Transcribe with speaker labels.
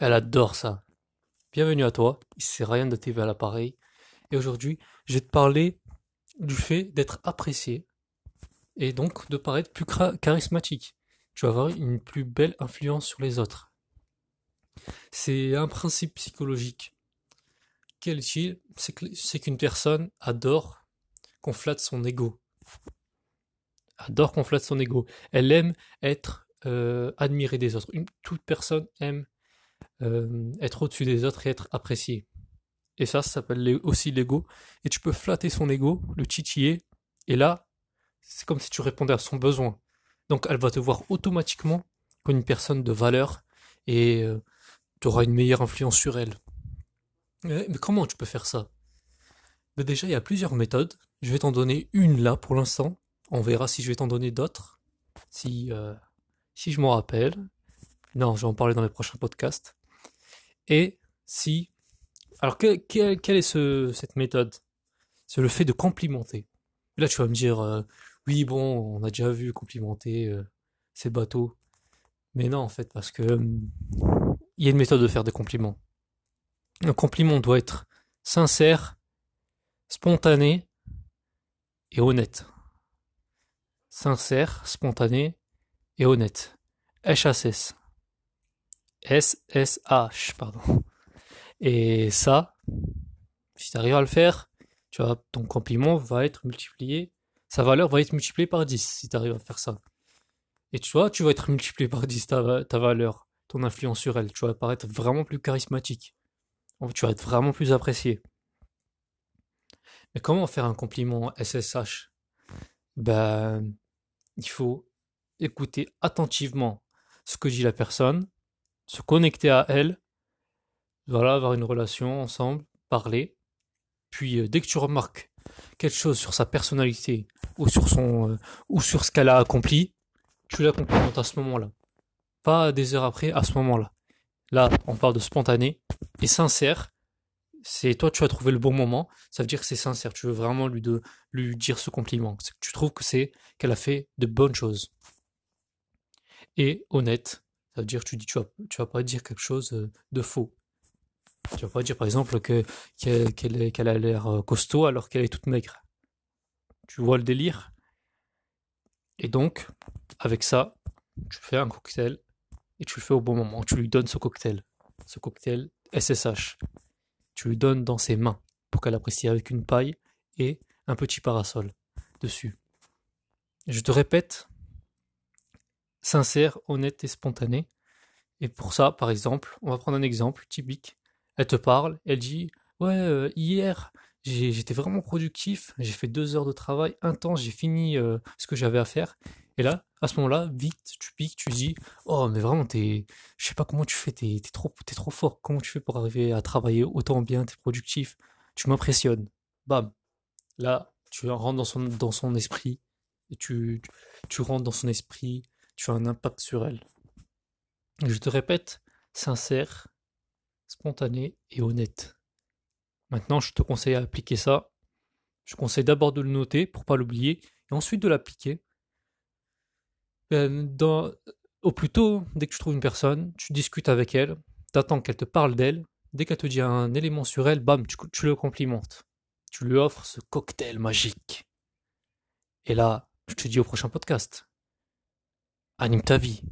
Speaker 1: Elle adore ça. Bienvenue à toi, c'est Ryan de TV à l'appareil. Et aujourd'hui, je vais te parler du fait d'être apprécié et donc de paraître plus charismatique. Tu vas avoir une plus belle influence sur les autres. C'est un principe psychologique. Quel est-il? C'est qu'une personne adore qu'on flatte son ego. Adore qu'on flatte son ego. Elle aime être euh, admirée des autres. toute personne aime euh, être au-dessus des autres et être apprécié. Et ça, ça s'appelle aussi l'ego. Et tu peux flatter son ego, le titiller, et là, c'est comme si tu répondais à son besoin. Donc elle va te voir automatiquement comme une personne de valeur et euh, tu auras une meilleure influence sur elle. Mais comment tu peux faire ça? Mais Déjà, il y a plusieurs méthodes. Je vais t'en donner une là pour l'instant. On verra si je vais t'en donner d'autres. Si, euh, si je m'en rappelle. Non, je vais en parler dans les prochains podcasts. Et si... Alors, quelle, est ce, cette méthode? C'est le fait de complimenter. Là, tu vas me dire, euh, oui, bon, on a déjà vu complimenter euh, ces bateaux. Mais non, en fait, parce que il y a une méthode de faire des compliments. Un compliment doit être sincère, spontané et honnête. Sincère, spontané et honnête. HSS. SSH, pardon. Et ça, si tu arrives à le faire, ton compliment va être multiplié, sa valeur va être multipliée par 10 si tu arrives à faire ça. Et tu vois, tu vas être multiplié par 10 ta, ta valeur, ton influence sur elle. Tu vas apparaître vraiment plus charismatique. Tu vas être vraiment plus apprécié. Mais comment faire un compliment SSH Ben, il faut écouter attentivement ce que dit la personne, se connecter à elle, voilà, avoir une relation ensemble, parler. Puis euh, dès que tu remarques quelque chose sur sa personnalité ou sur son euh, ou sur ce qu'elle a accompli, tu la complimentes à ce moment-là. Pas des heures après, à ce moment-là. Là, on parle de spontané et sincère. C'est toi, tu as trouvé le bon moment. Ça veut dire que c'est sincère. Tu veux vraiment lui, lui dire ce compliment. Tu trouves que c'est qu'elle a fait de bonnes choses. Et honnête, ça veut dire que tu dis, tu vas, tu vas pas dire quelque chose euh, de faux. Tu vas pas dire par exemple que qu'elle a l'air euh, costaud alors qu'elle est toute maigre. Tu vois le délire? Et donc, avec ça, tu fais un cocktail et tu le fais au bon moment. Tu lui donnes ce cocktail, ce cocktail SSH. Tu lui donnes dans ses mains pour qu'elle apprécie avec une paille et un petit parasol dessus. Je te répète, sincère, honnête et spontané. Et pour ça, par exemple, on va prendre un exemple typique. Elle te parle, elle dit Ouais, euh, hier, j'étais vraiment productif, j'ai fait deux heures de travail intense, j'ai fini euh, ce que j'avais à faire. Et là, à ce moment-là, vite, tu piques, tu dis Oh, mais vraiment, t'es, je sais pas comment tu fais, t'es, trop, t'es trop fort, comment tu fais pour arriver à travailler autant bien, t'es productif, tu m'impressionnes. Bam. Là, tu rentres dans son, dans son esprit, et tu, tu rentres dans son esprit, tu as un impact sur elle. Je te répète, sincère, spontané et honnête. Maintenant, je te conseille à appliquer ça. Je conseille d'abord de le noter pour pas l'oublier et ensuite de l'appliquer. Ben, au plus tôt, dès que tu trouves une personne, tu discutes avec elle, t'attends qu'elle te parle d'elle. Dès qu'elle te dit un élément sur elle, bam, tu, tu le complimentes. Tu lui offres ce cocktail magique. Et là, je te dis au prochain podcast. Anime ta vie.